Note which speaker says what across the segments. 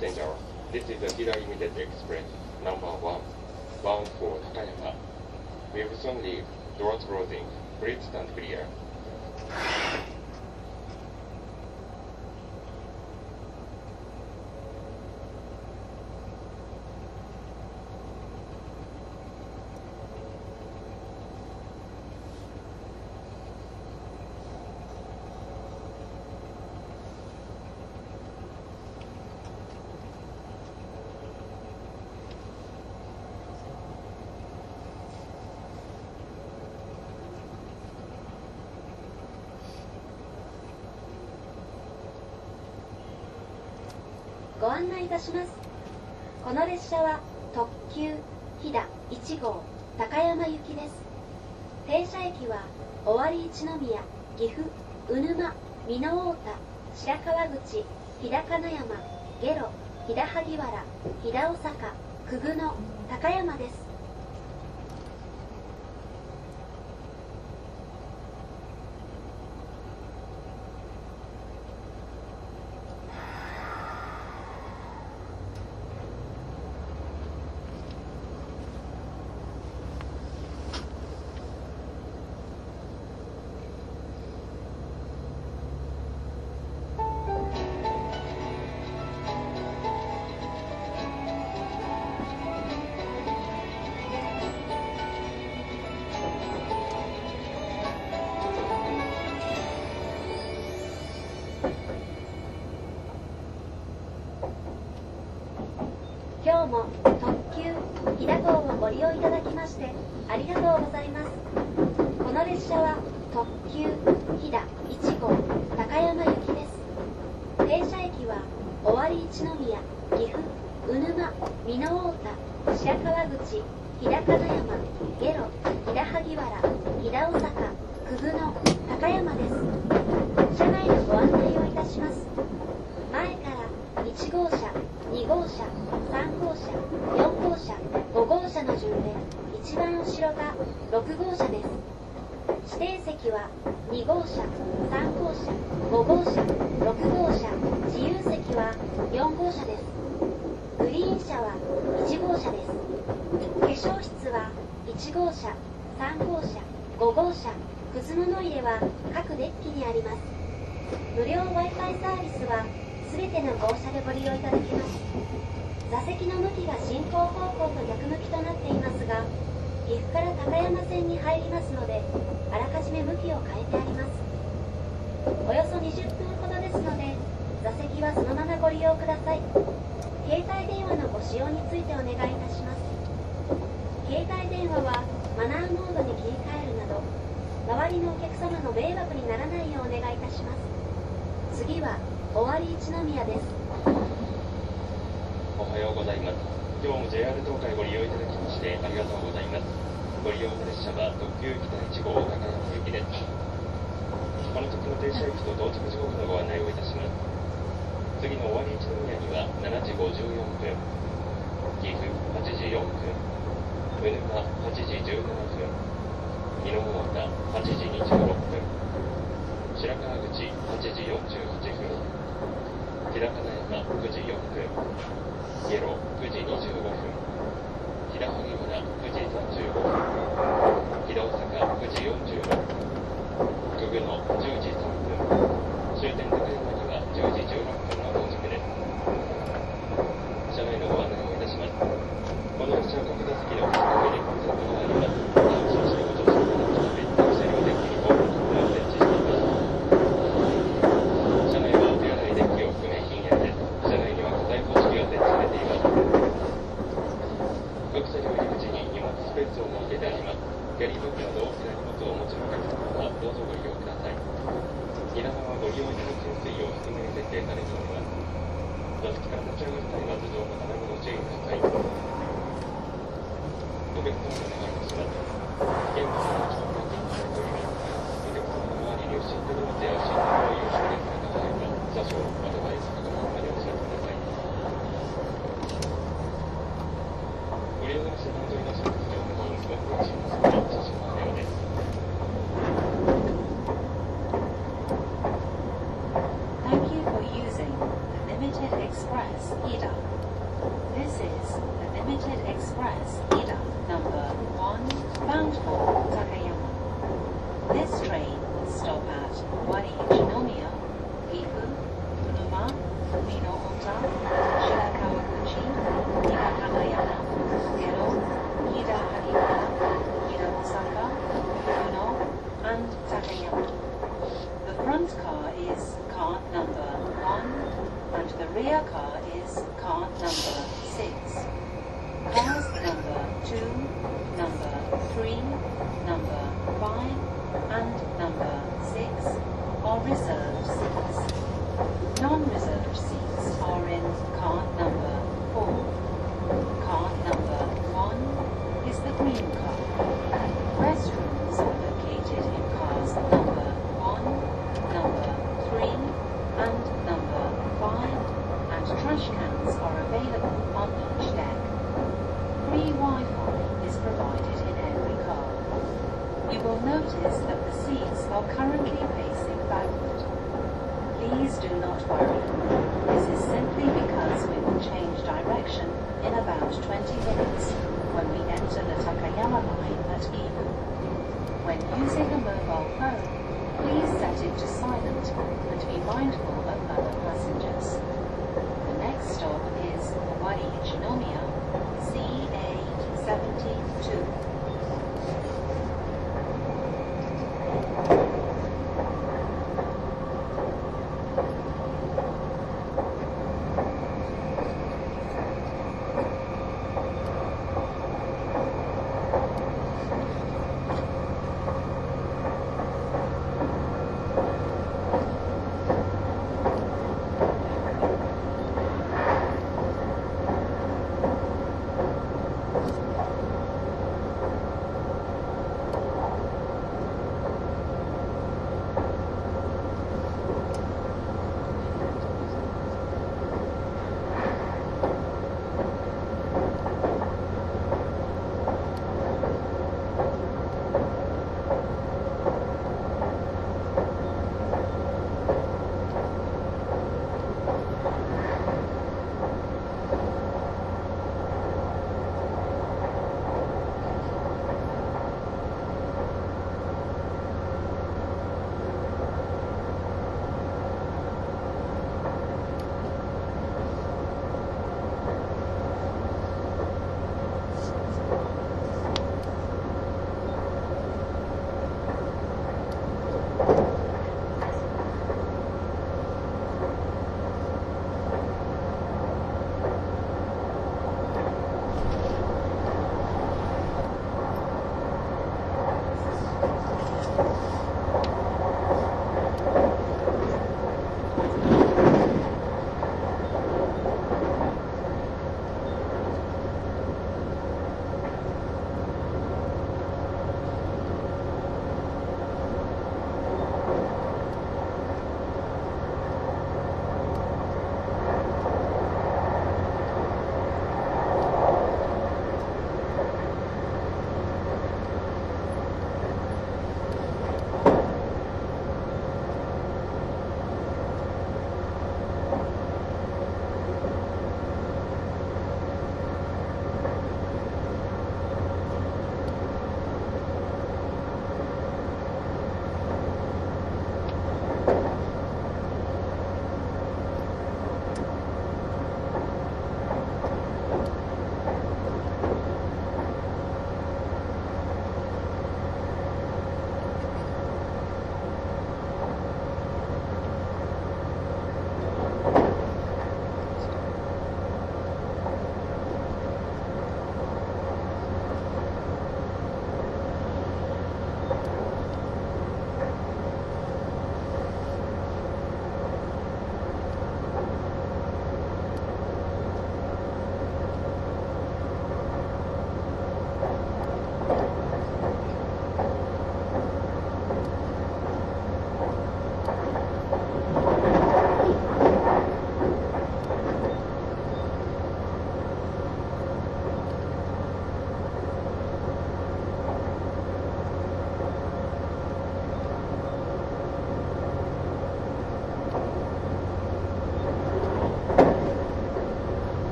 Speaker 1: This is a Hira immediate Express, number 1, bound for Takayama. We will soon leave. Doors closing. Please stand clear.
Speaker 2: いたします。この列車は特急飛騨1号高山行きです。停車駅は尾張一宮岐阜鵜沼美濃太田白川口日高金山下呂飛騨萩原飛騨大阪久久野高山です。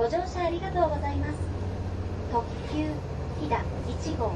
Speaker 2: ご
Speaker 1: 乗車ありが
Speaker 3: とうございます。特急飛騨1号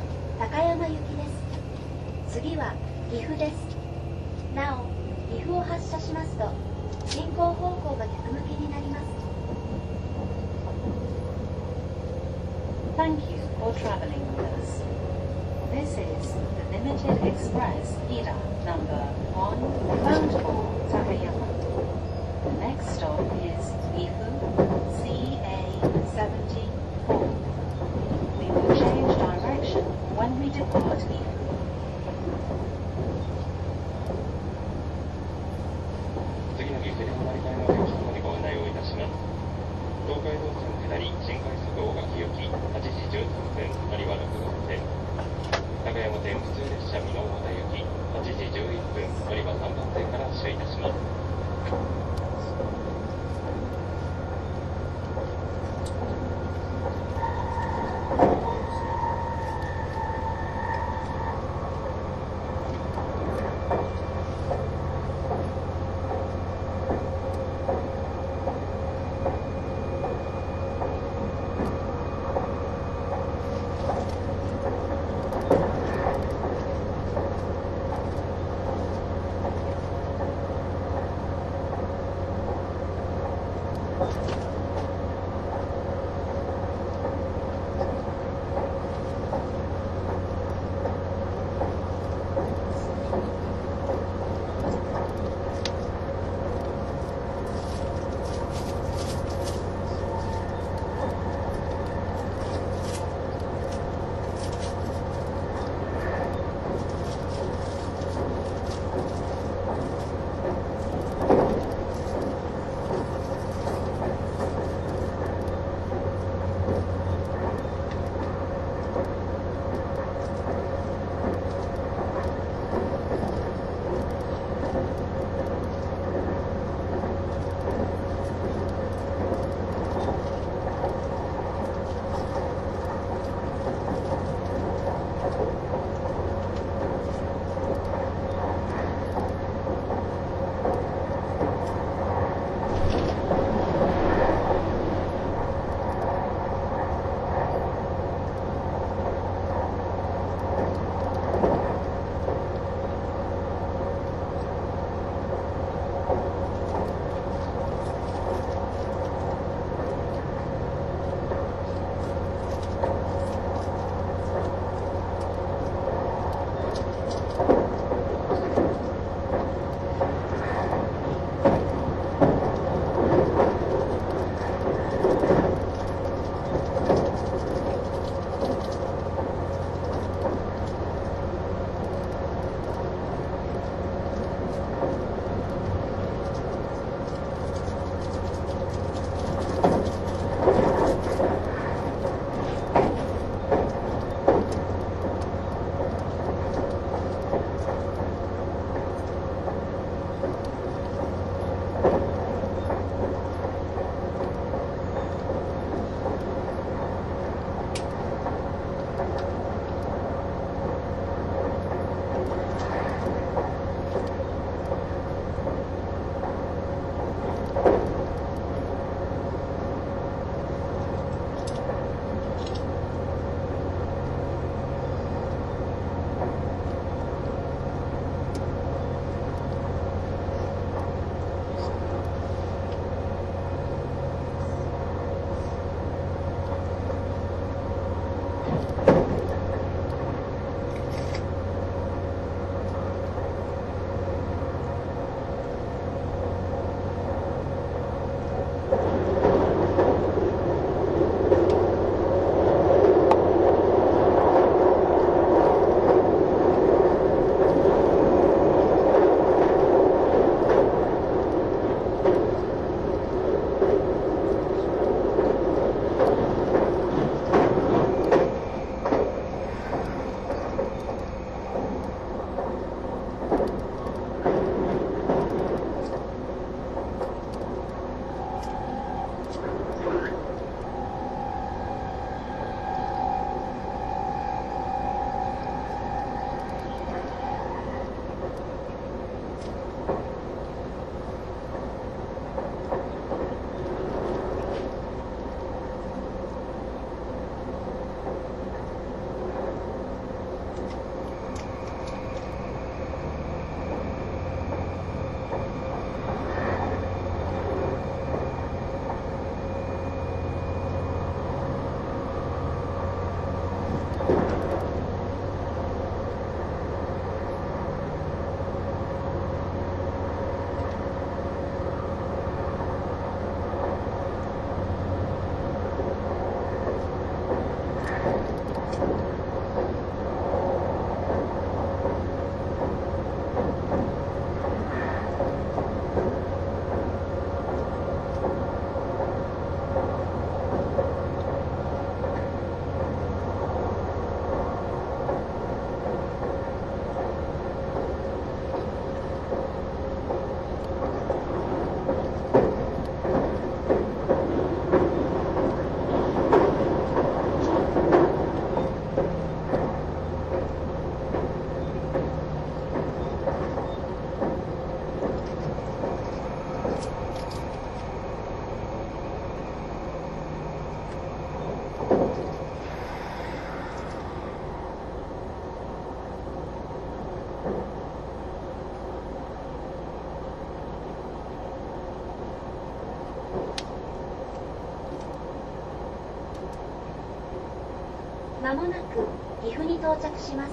Speaker 2: 到着します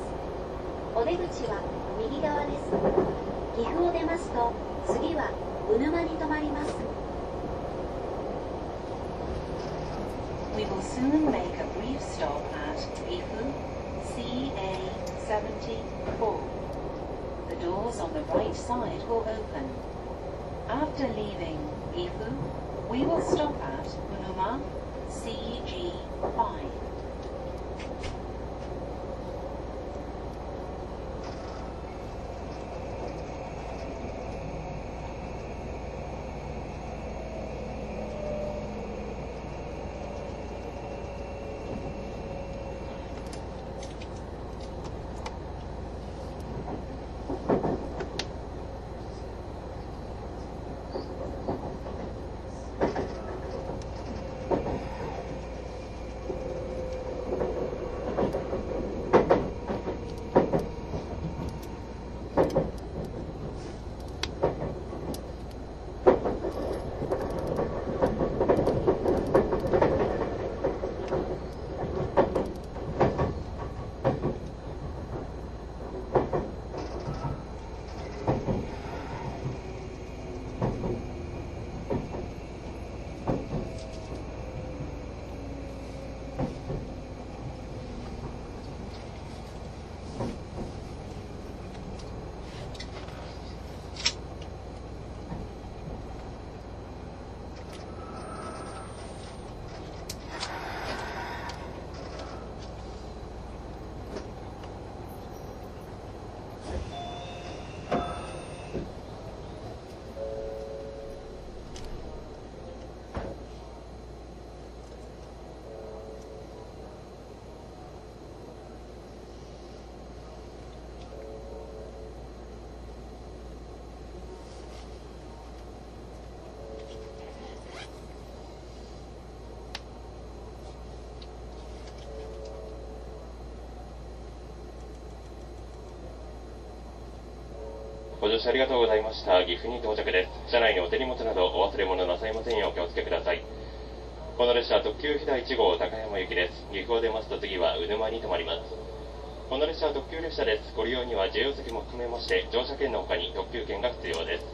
Speaker 2: お出口は右側です岐阜を出ますと次はうぬまに停まります
Speaker 3: We will soon make a brief stop at Gifu CA74. The doors on the right side will open. After leaving Gifu, we will stop at Unuma CG5.
Speaker 1: 乗車ありがとうございました。岐阜に到着です。車内にお手荷物などお忘れ物なさいませんようお気をつけください。この列車は特急ひだ1号高山行きです。岐阜を出ますと次はうぬまに停まります。この列車は特急列車です。ご利用には自由席も含めまして乗車券の他に特急券が必要です。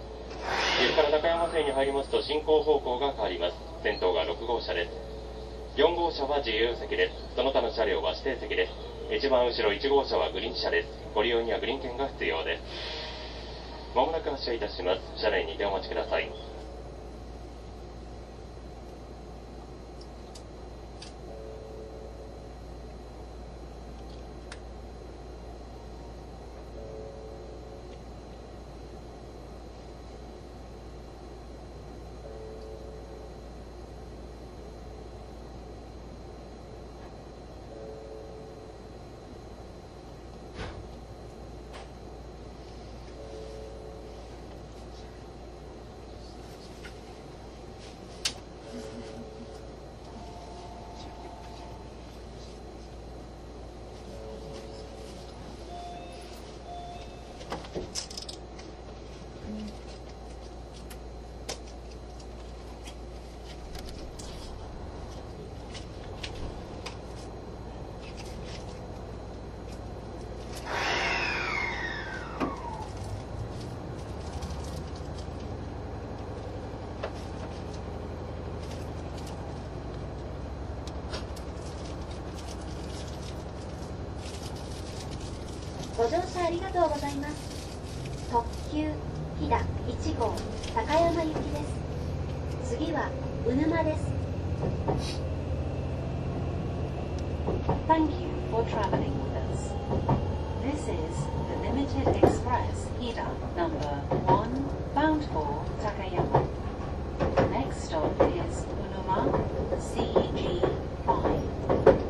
Speaker 1: 岐阜から高山線に入りますと進行方向が変わります。先頭が6号車です。4号車は自由席です。その他の車両は指定席です。一番後ろ1号車はグリーン車です。ご利用にはグリーン券が必要です。まもなく発車いたします。車内にてお待ちください。
Speaker 2: ご乗車ありがとうございます特急飛騨1号高山行きです次はうぬまです
Speaker 3: Thank you for traveling with us. This is the Limited Express Hida number 1 bound for Takayama. The next stop is Unuma CG5.「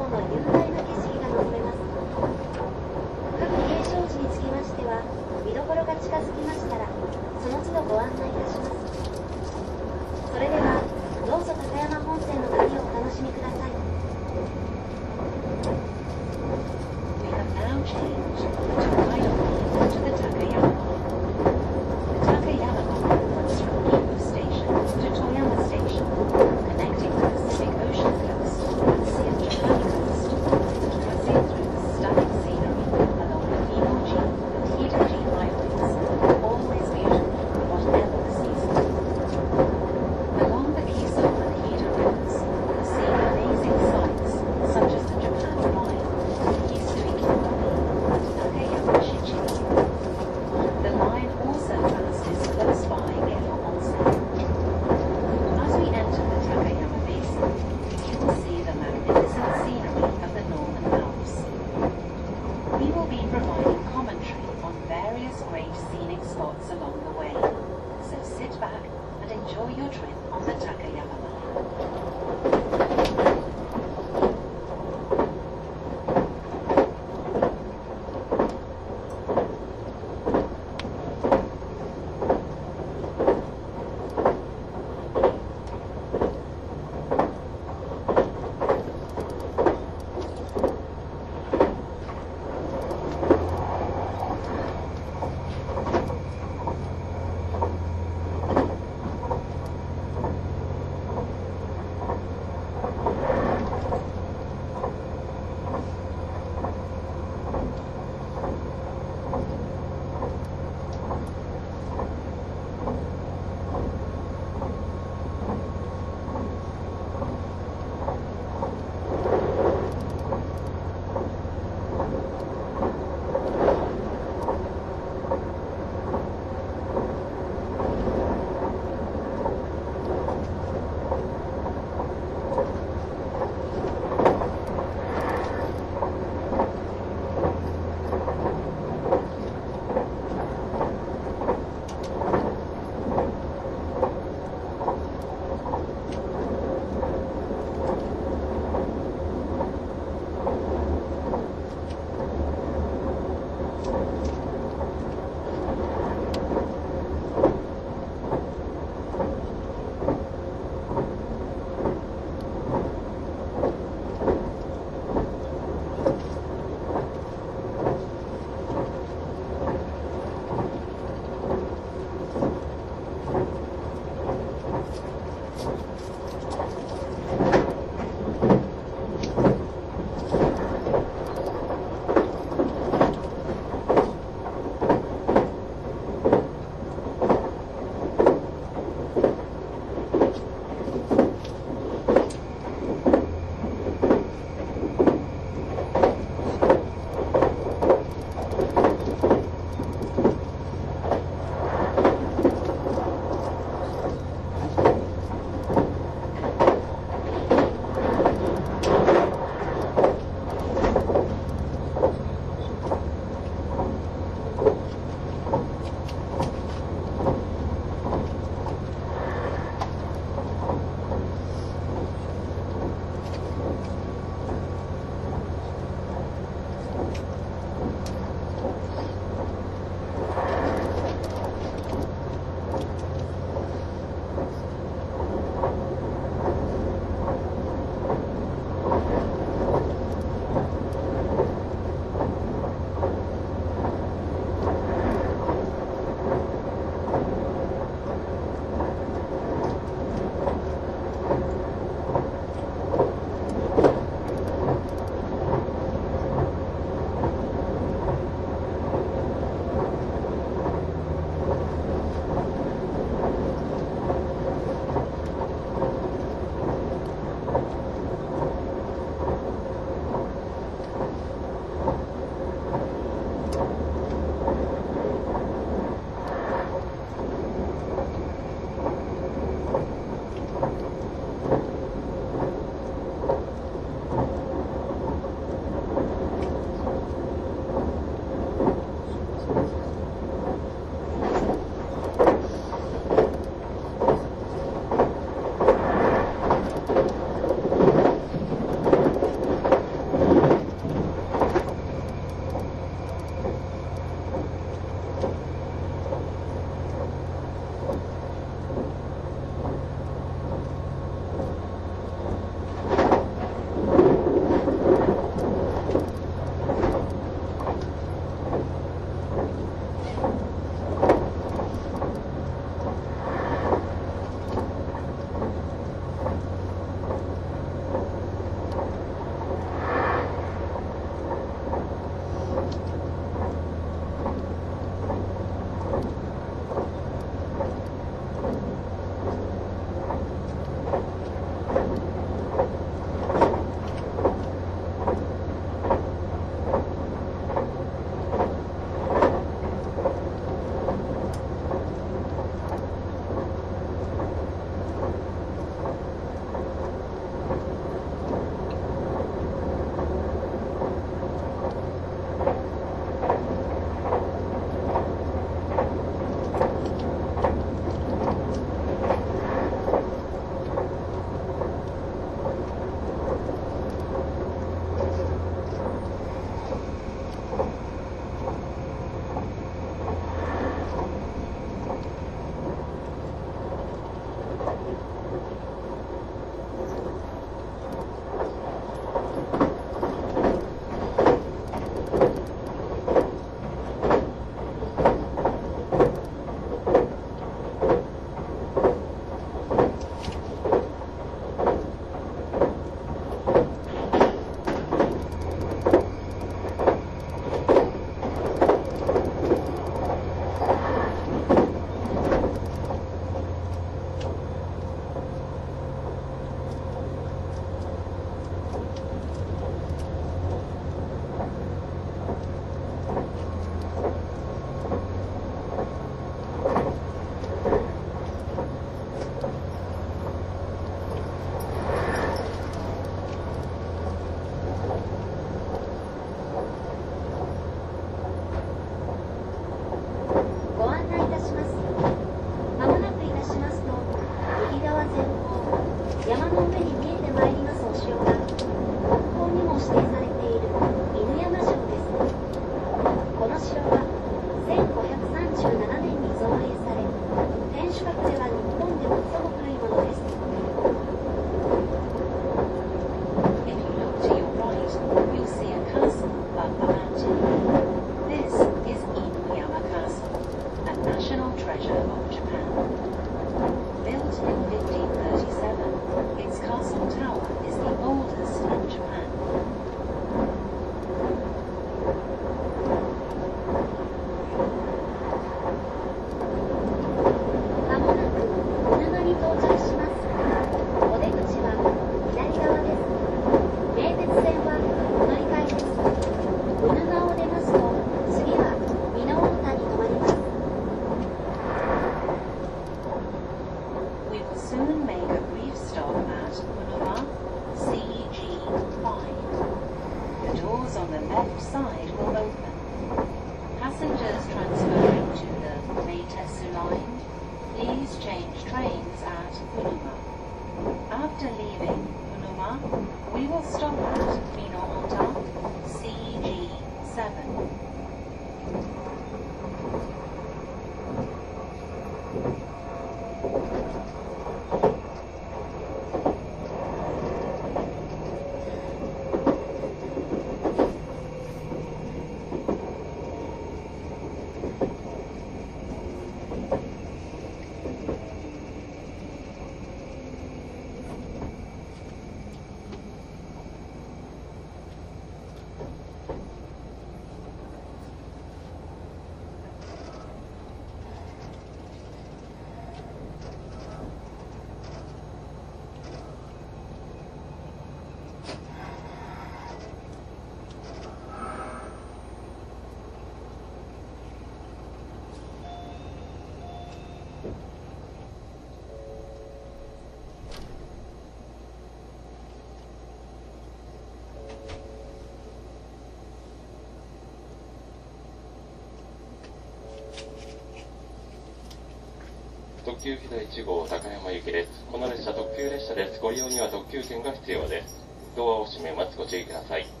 Speaker 3: 急ひど1号高山行きです。この列車特急列車です。ご利用には特急券が必要です。ドアを閉めます。ご注意ください。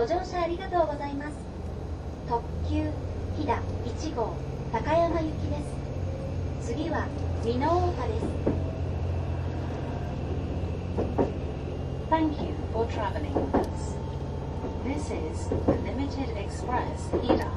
Speaker 4: ご乗車ありがとうございます特急飛騨1号高山行きです次は美濃大です
Speaker 2: Thank you for traveling with us. This is the Limited Express
Speaker 3: Ida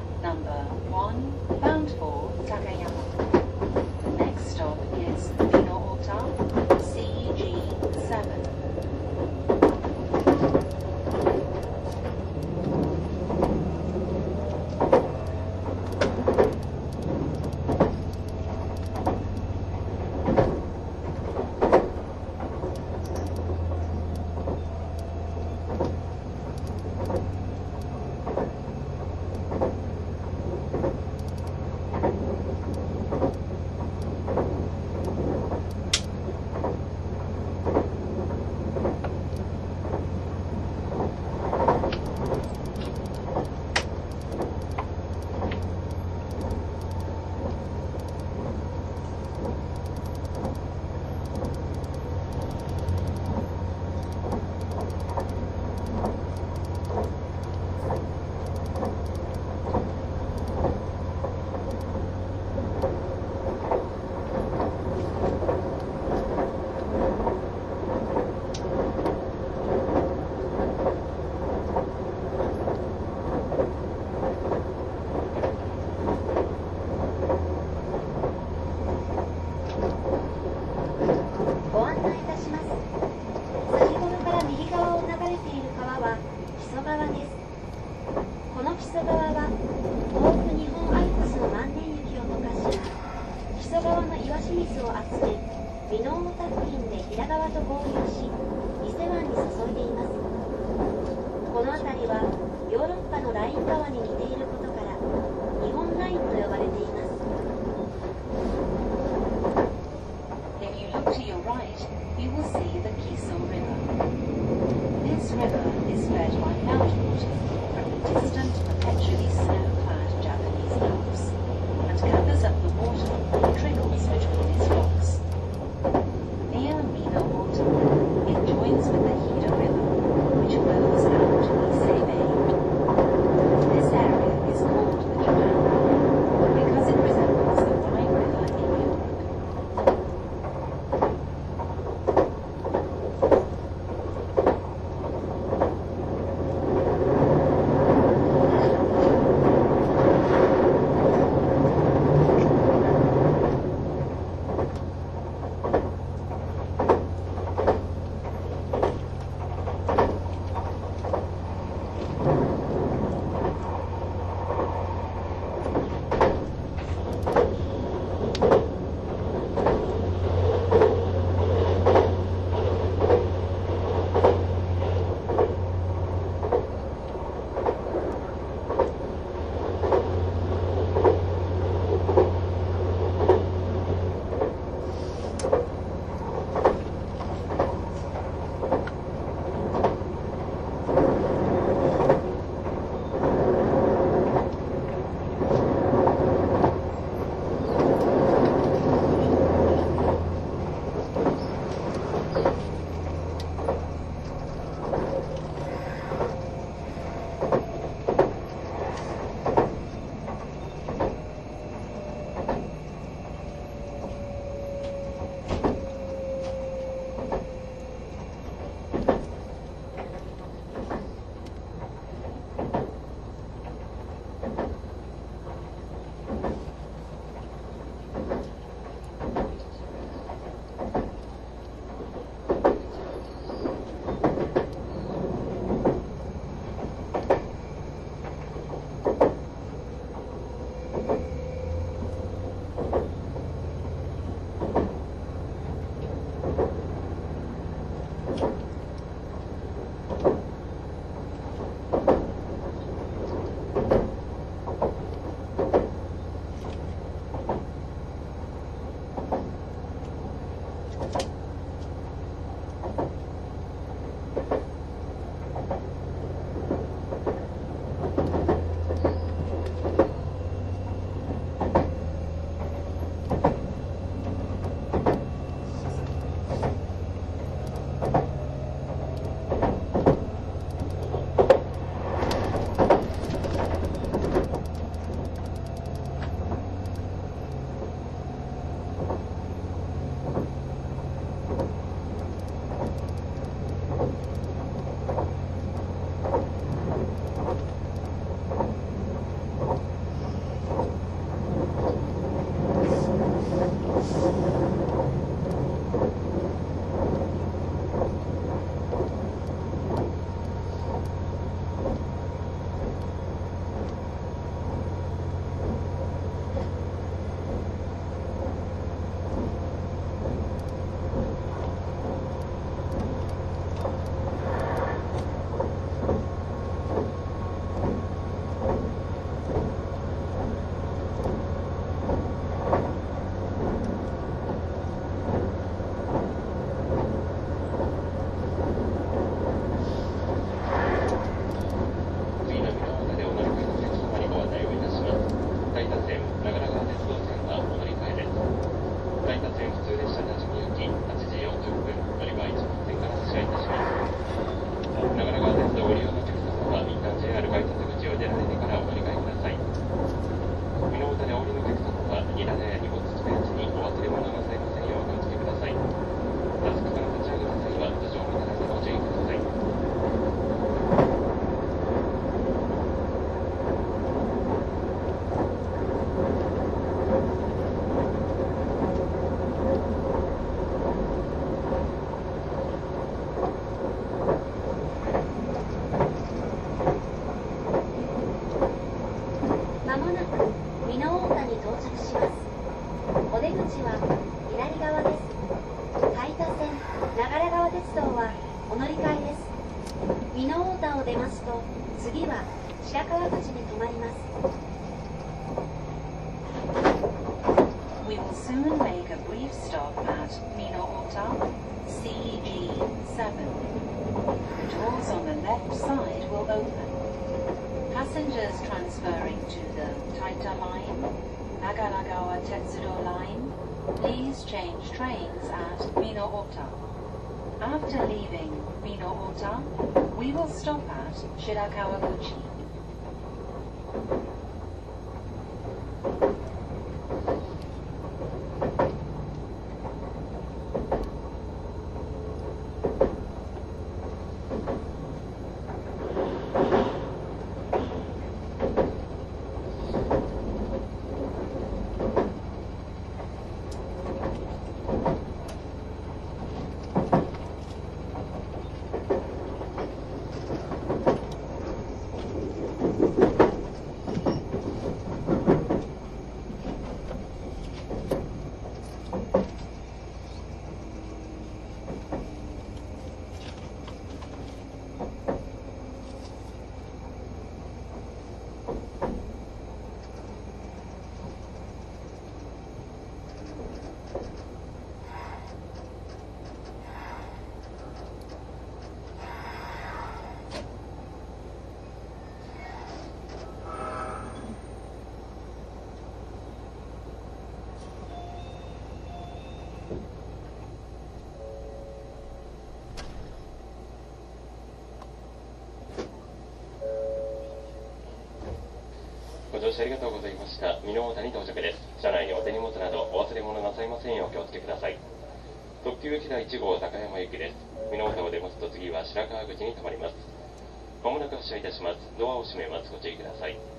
Speaker 3: Transferring to the Taita Line, Nagalagawa Tetsudo Line, please change trains at Minoota. After leaving Minoota, we will stop at Shirakawaguchi.
Speaker 1: しありがとうございました。美濃谷到着です。車内にお手荷物などお忘れ物なさいませんようお気をつけください。特急機台1号高山行きです。美濃谷を出ますと次は白川口に停まります。まもなく発車いたします。ドアを閉めます。ご注意ください。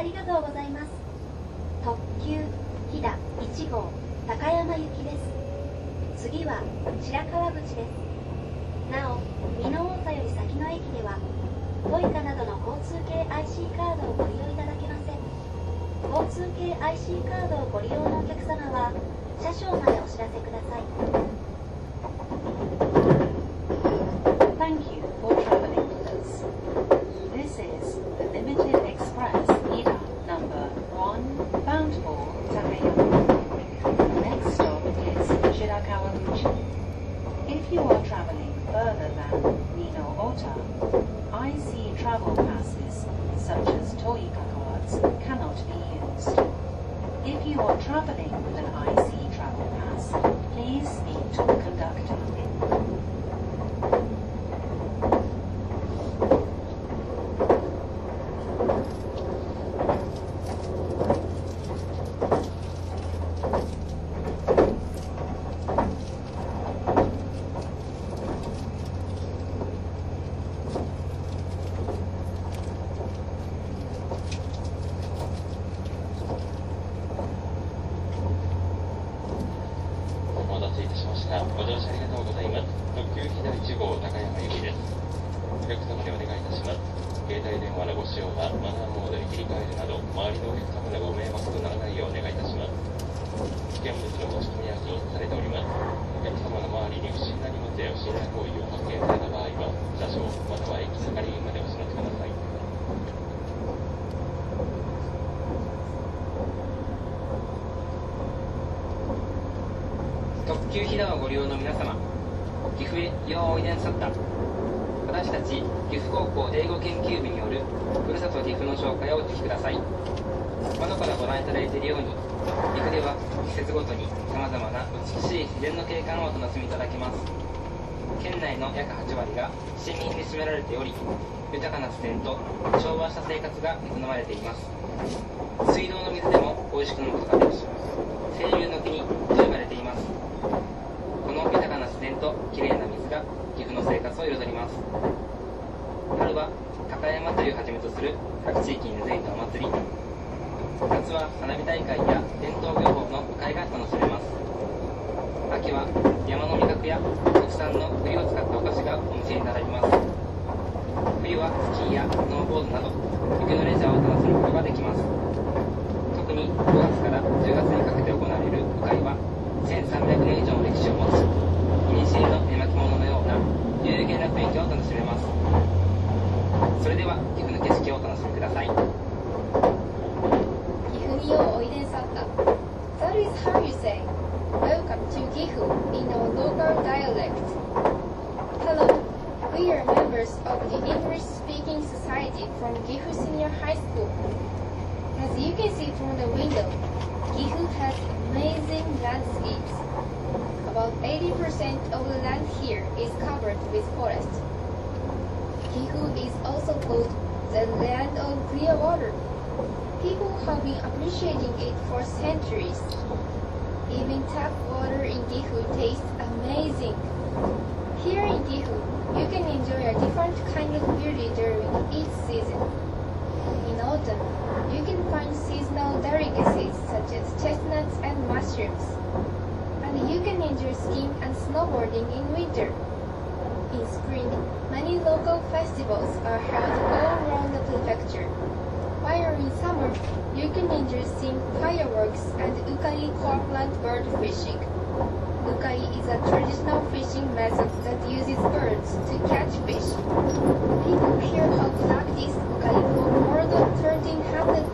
Speaker 2: ありがとうございます。
Speaker 5: 自然と調和した生活が営まれています。水道の水でも美味しく飲むことができ清流の国と呼ばれています。この豊かな自然ときれいな水が岐阜の生活を彩ります。春は高山祭りをはじめとする各地域に根付いたお祭り。夏は花火大会や伝統漁法の鵜飼が楽しめます。秋は山の味覚や特産の栗を使ったお菓子がお店に並びます。冬はスキーやスノーボードなど雪のレジャーを楽しむことができます。特に5月から10月にかけて行われる鵜飼は1300年以上の歴史を持ち古の絵巻物のような有限な雰囲気を楽しめます。それでは岐阜の景色をお楽しみください。
Speaker 6: Is covered with forest Gifu is also called the land of clear water People have been appreciating it for centuries. Even tap water in Gifu tastes amazing. Here in Gifu, you can enjoy a different kind of beauty during each season. In autumn, you can find seasonal delicacies such as chestnuts and mushrooms. And you can enjoy skiing and snowboarding in winter. In spring, many local festivals are held all around the prefecture. While in summer, you can enjoy seeing fireworks and ukai cormorant bird fishing. Ukai is a traditional fishing method that uses birds to catch fish. People here have practiced ukai for more than 1300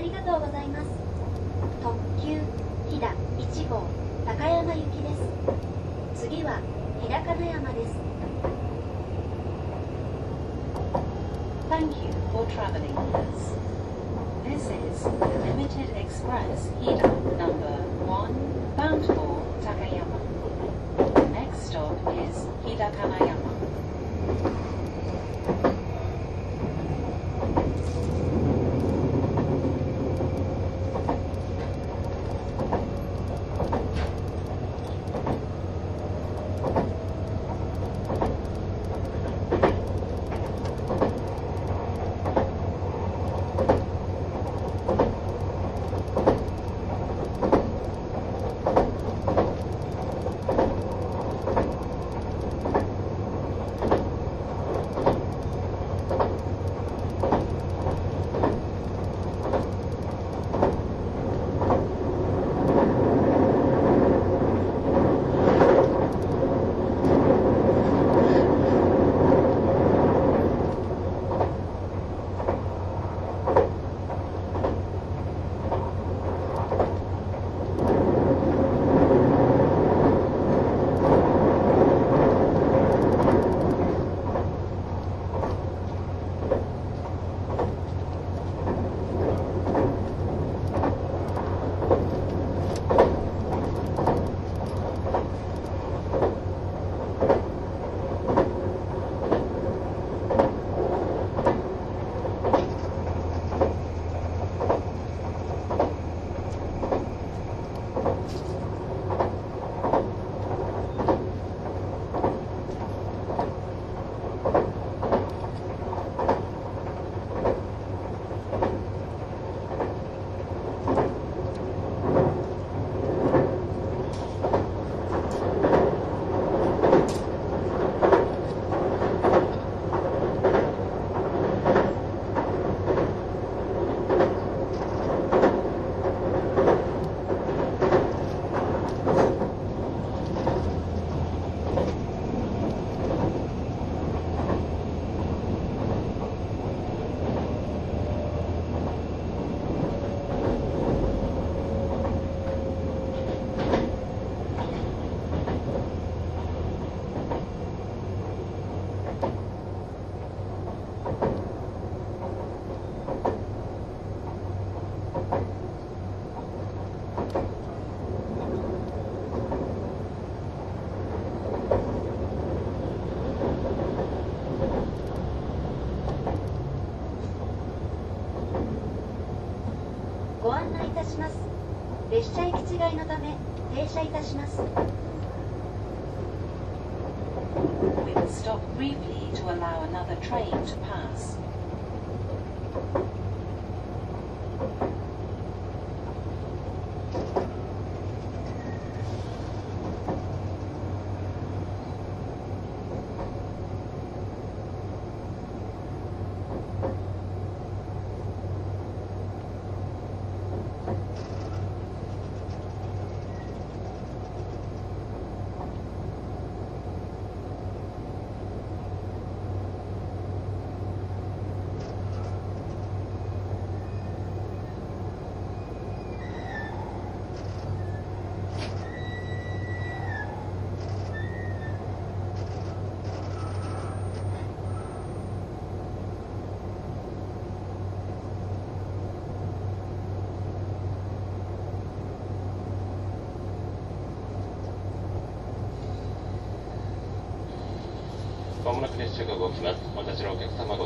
Speaker 2: ありがとうございます特急飛騨1号高山行きです次は日高の山です
Speaker 3: Thank you for traveling with us. This is the Limited Express Hida number 1 bound for Takayama. The next stop is Hidakanayama.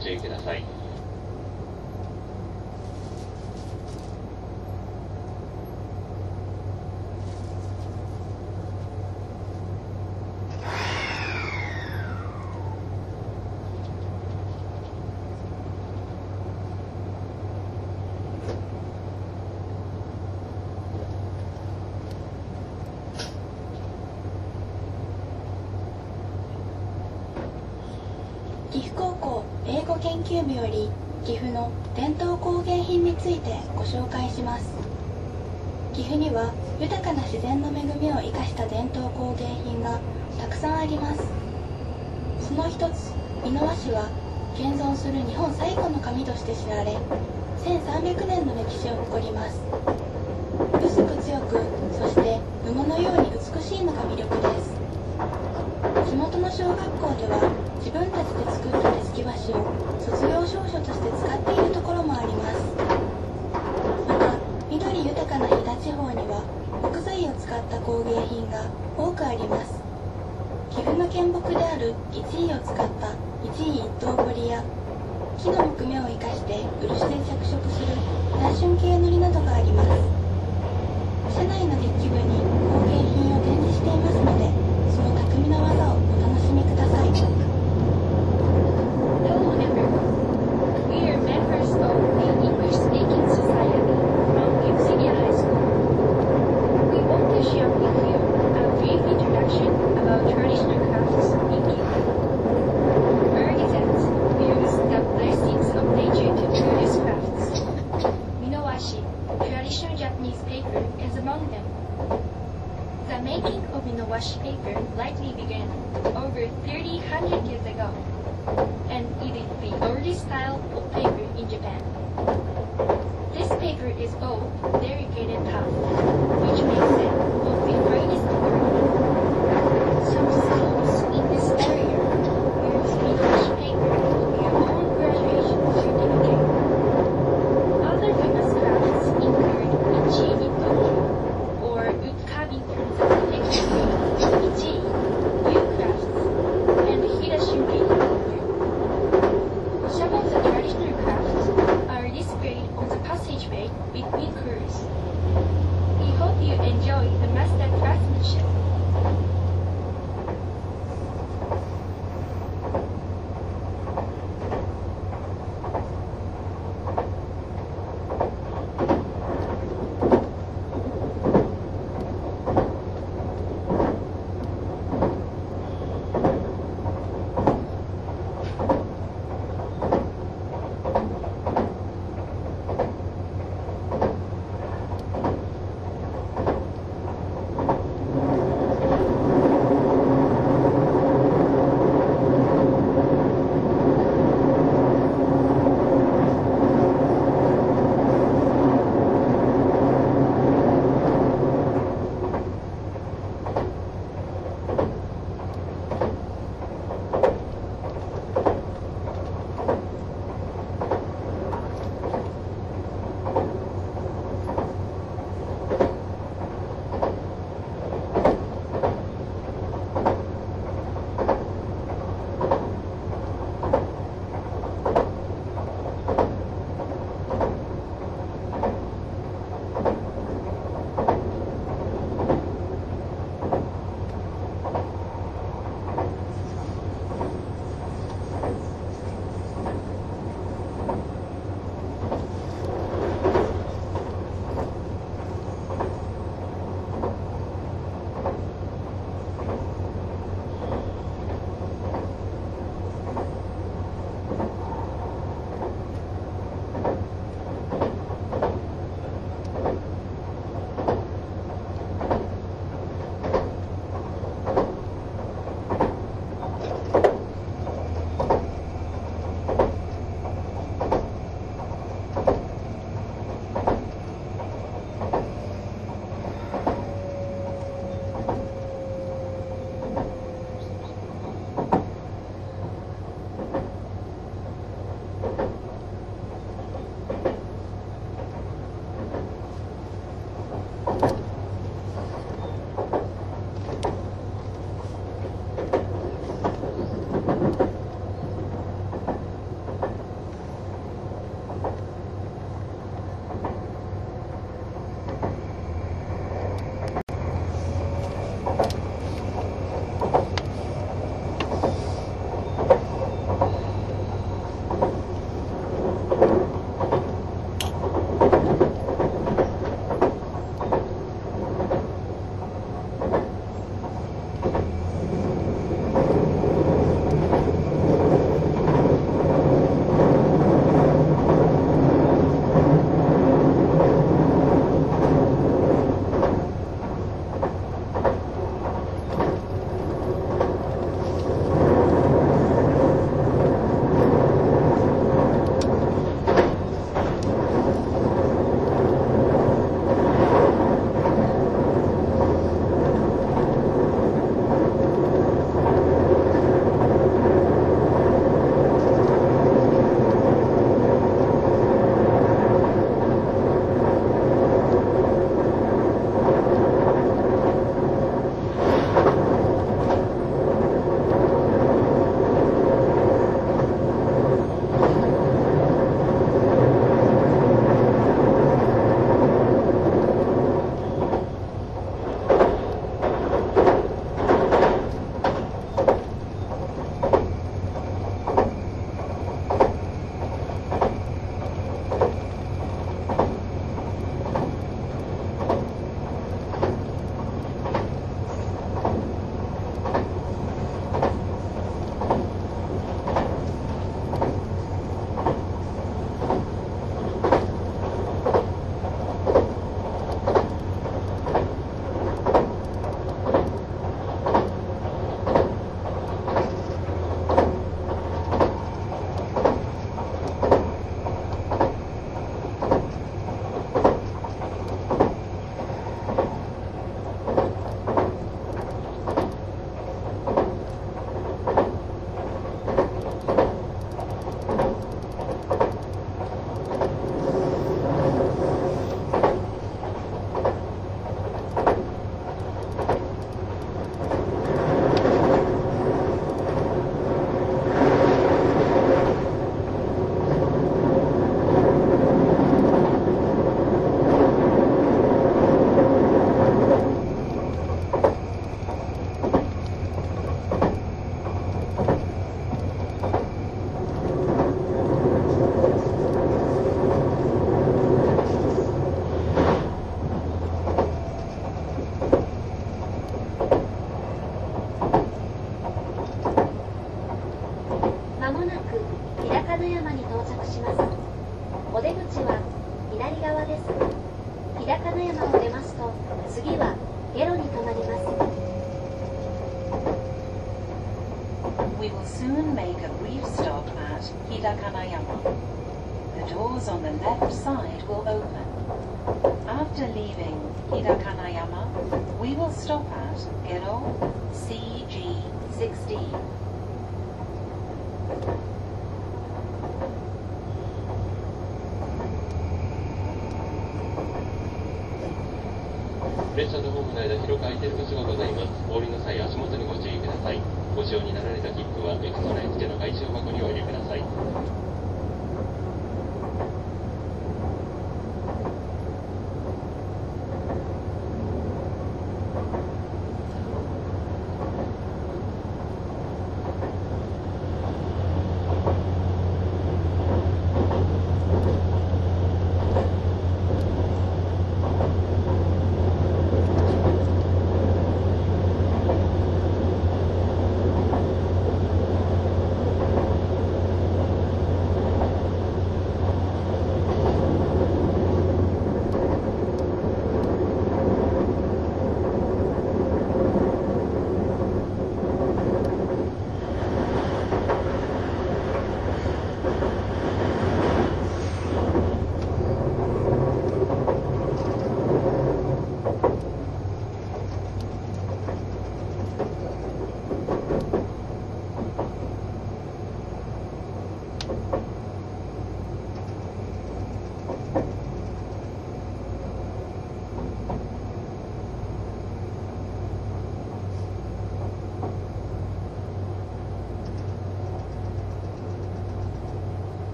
Speaker 7: Take it. 英語研究部より岐阜の伝統工芸品についてご紹介します。岐阜には豊かな自然の恵みを生かした伝統工芸品がたくさんあります。その一つ美濃和紙は現存する日本最古の紙として知られ1300年の歴史を誇ります。薄く強くそして羽のように美しいのが魅力です。地元の小学校では自分たちで作った手すき和紙を卒業証書として使っているところもありますまた緑豊かな飛騨地方には木材を使った工芸品が多くあります原木である一位を使った一位一刀彫りや木の木目を生かして漆で着色する内春系のりなどがあります。車内のデッキ部に工芸品を展示していますのでその匠の技をお楽しみください。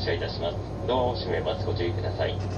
Speaker 3: 発車いたします。ドアを閉めます。ご注意ください。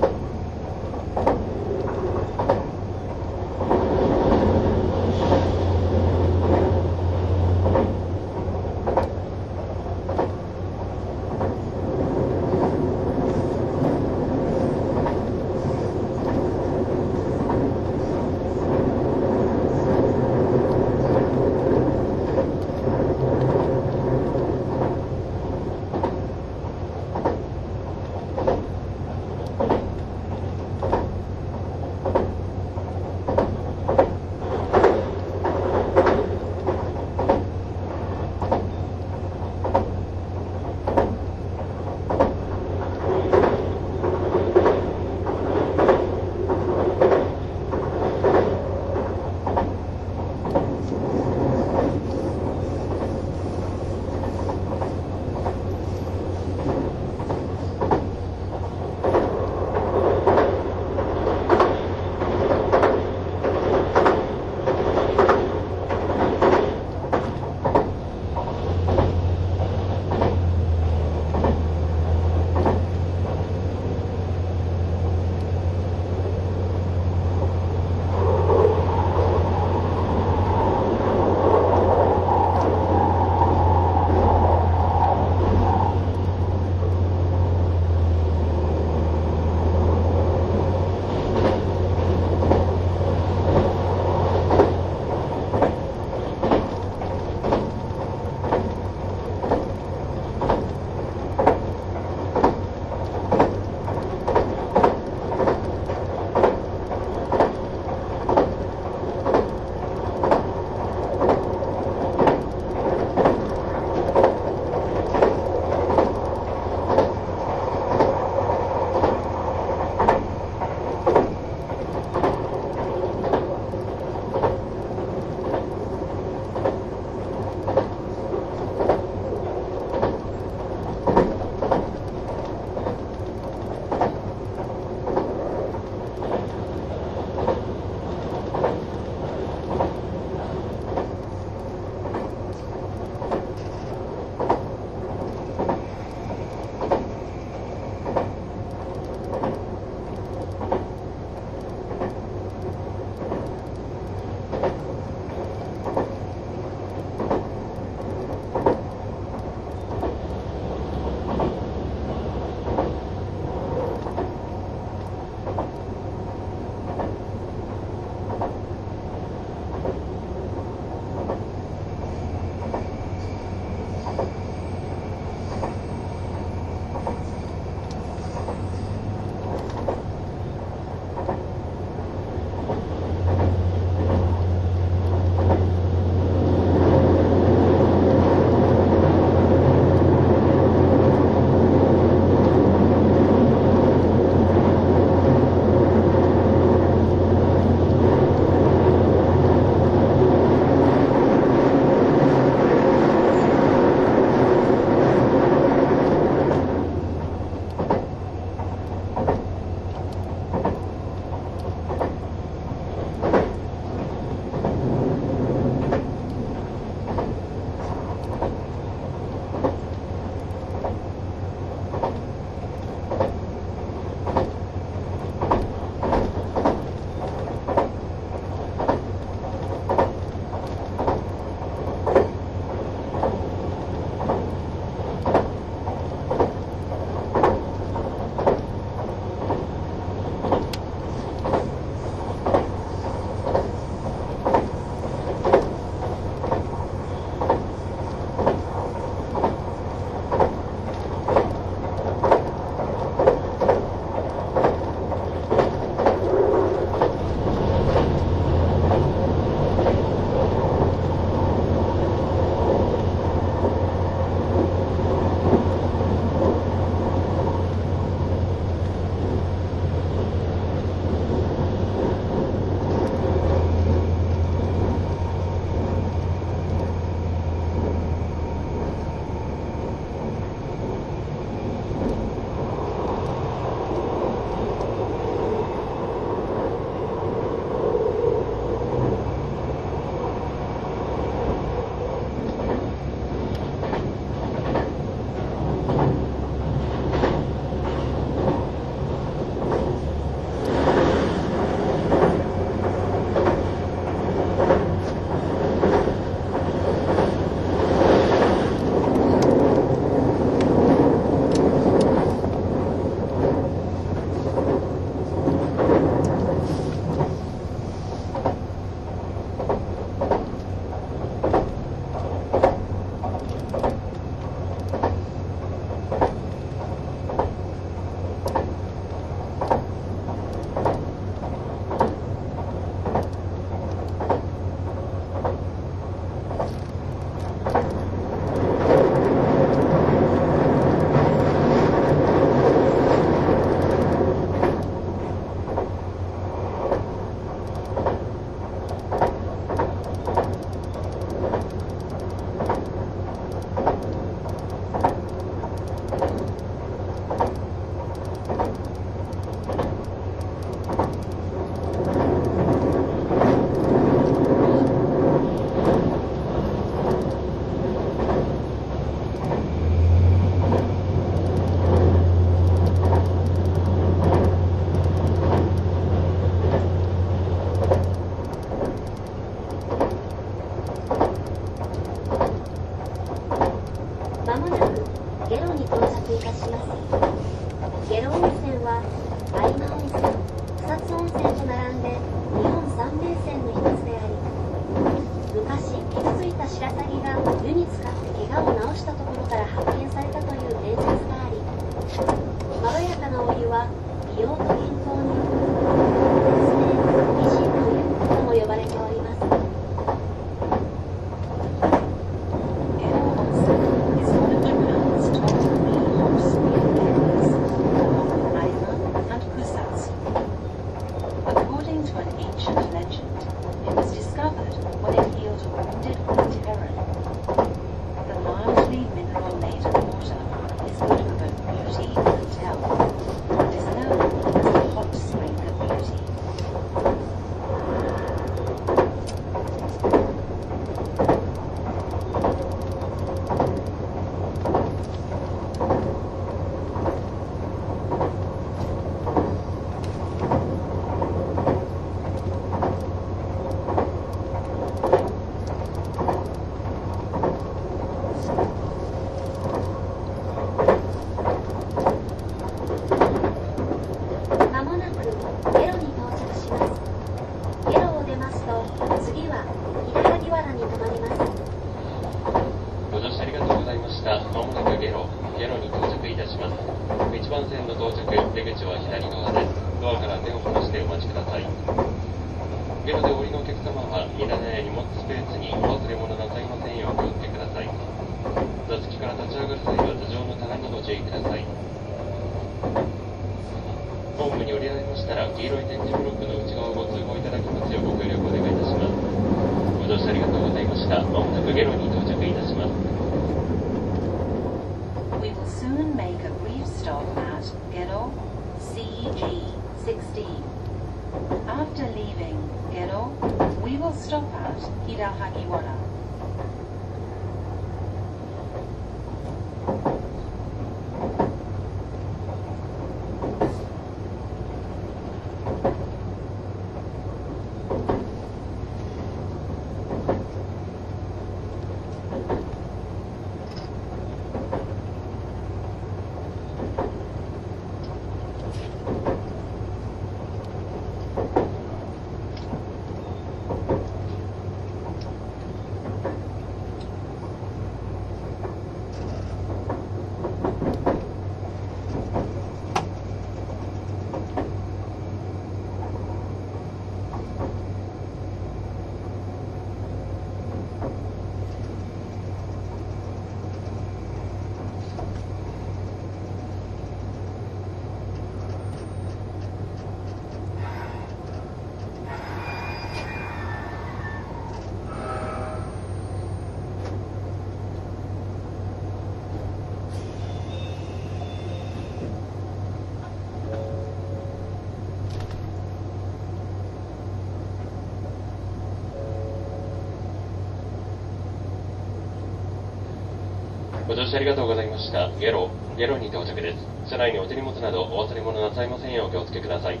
Speaker 2: しありがと
Speaker 1: うございました。ゲロ、ゲロに到着です。車内にお手荷物などお忘れ物なさいませんようお気をつけください。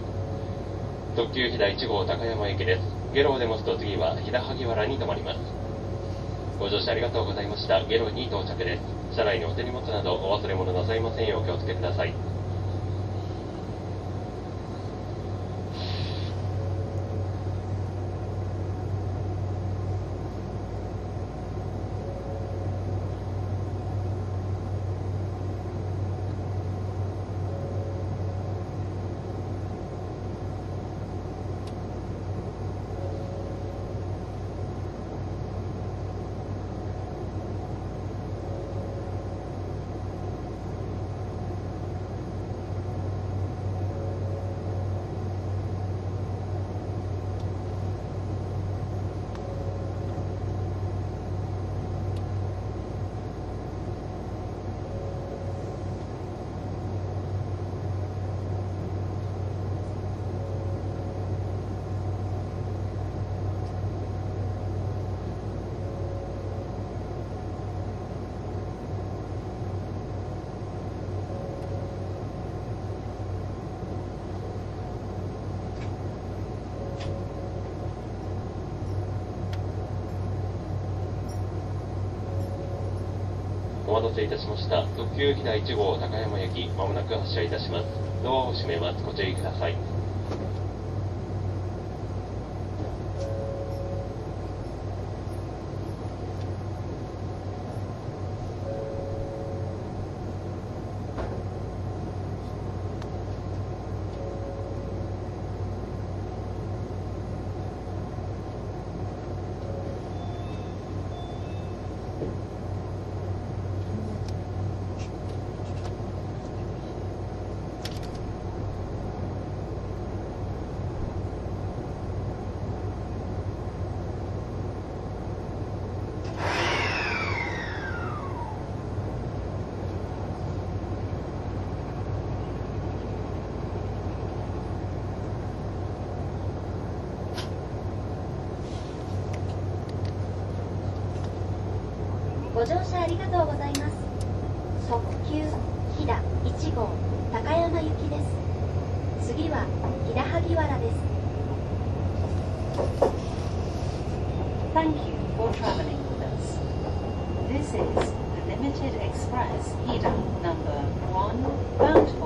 Speaker 1: 特急飛騨1号高山駅です。ゲロを出ますと次は飛騨萩原に停まります。ご乗車ありがとうございました。ゲロに到着です。車内にお手荷物などお忘れ物なさいませんようお気をつけください。の下、特急ひ1号高山駅、まもなく発車いたします。ドアを閉めます。ご注意ください。traveling with us. This is the Limited Express Ida number 1, bound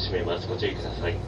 Speaker 3: 閉めます。ご注意ください。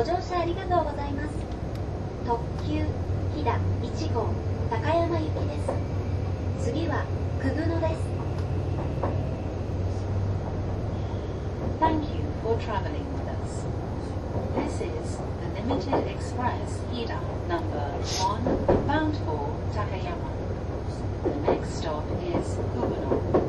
Speaker 8: ご乗車ありがとうございます特急飛騨1号高山行きです次は
Speaker 2: 久久野です
Speaker 3: Thank you for traveling with us. This is the Limited Express Hida number 1 bound for Takayama. The next stop is Kubuno.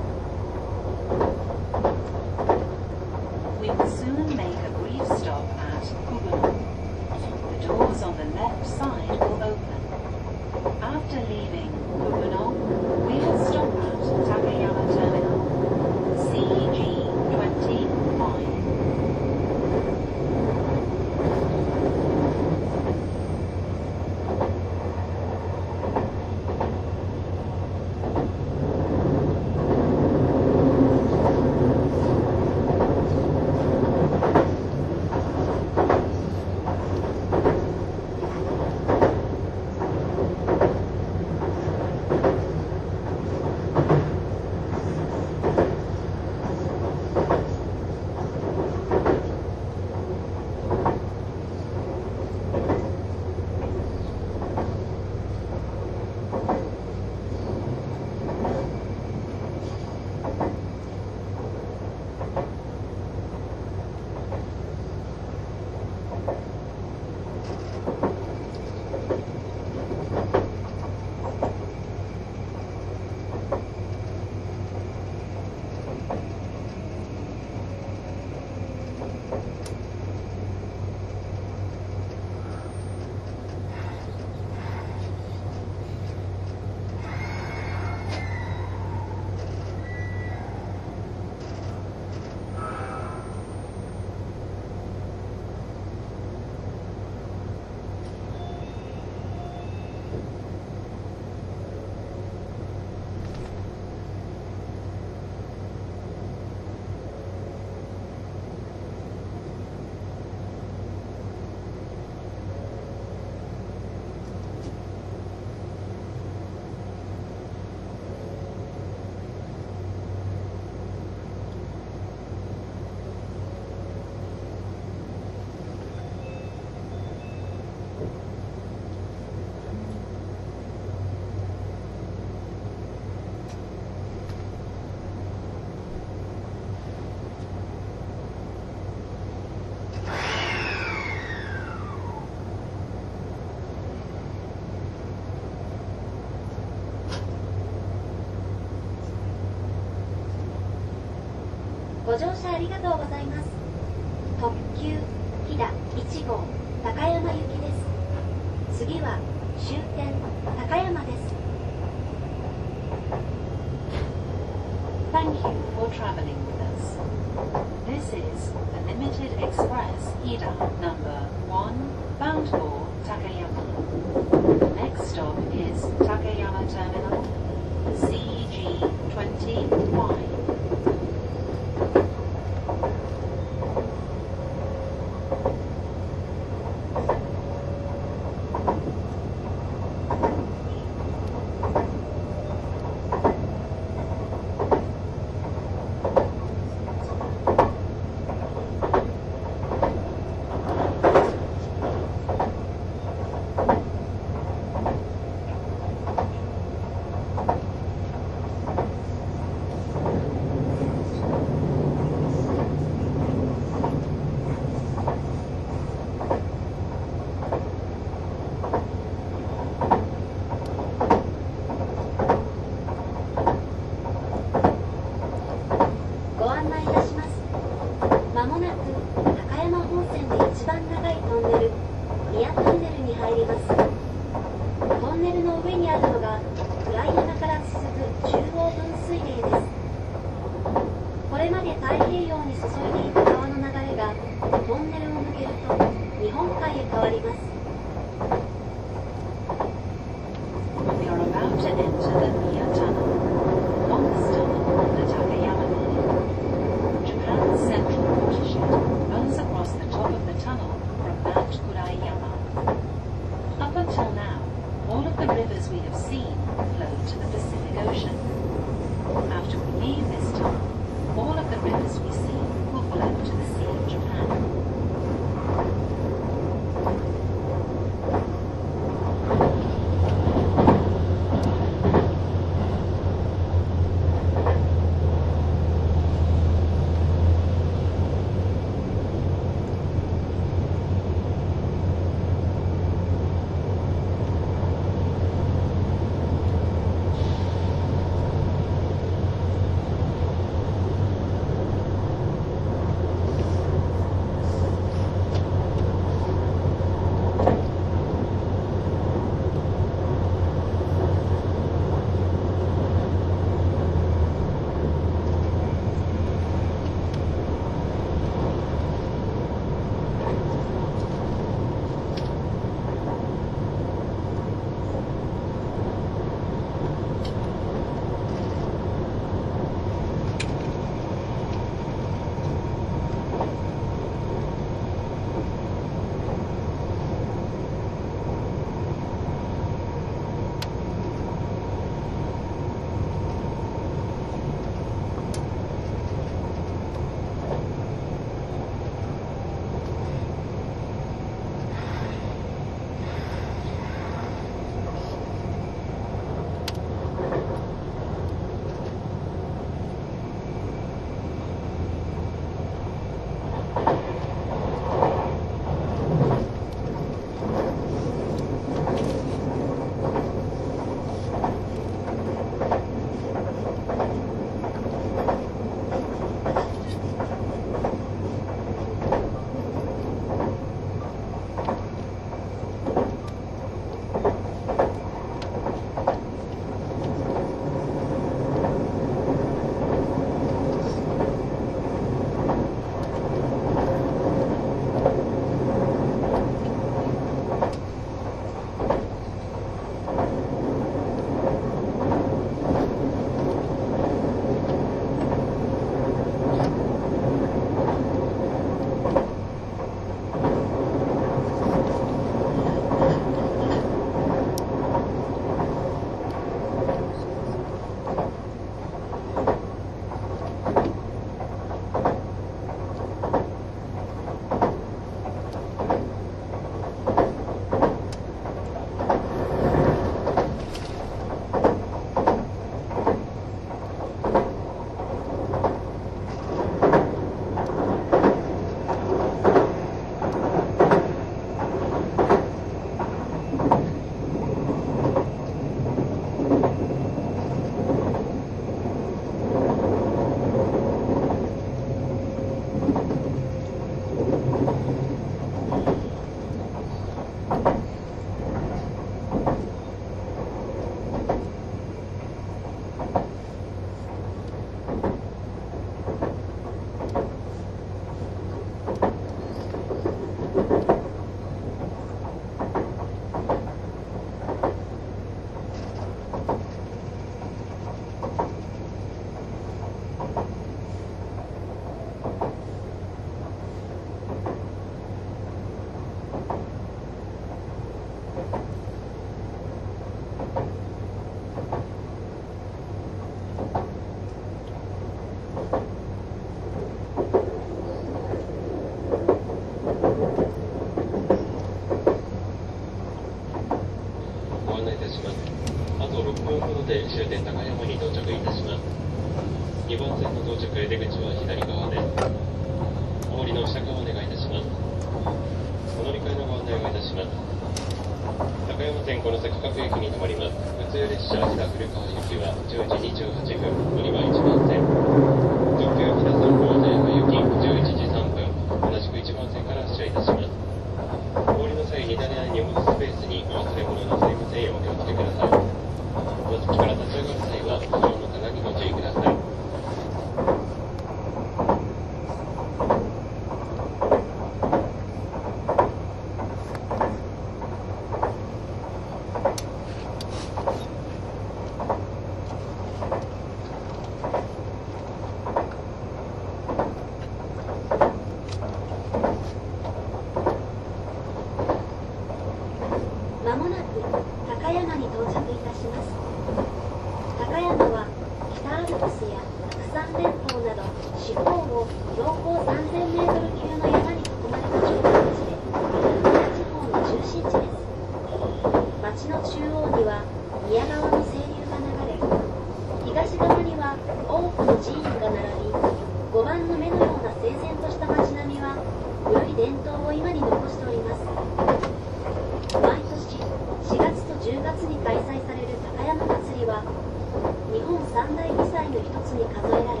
Speaker 3: 三大遺産の一つに数えられ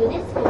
Speaker 3: ユネスコ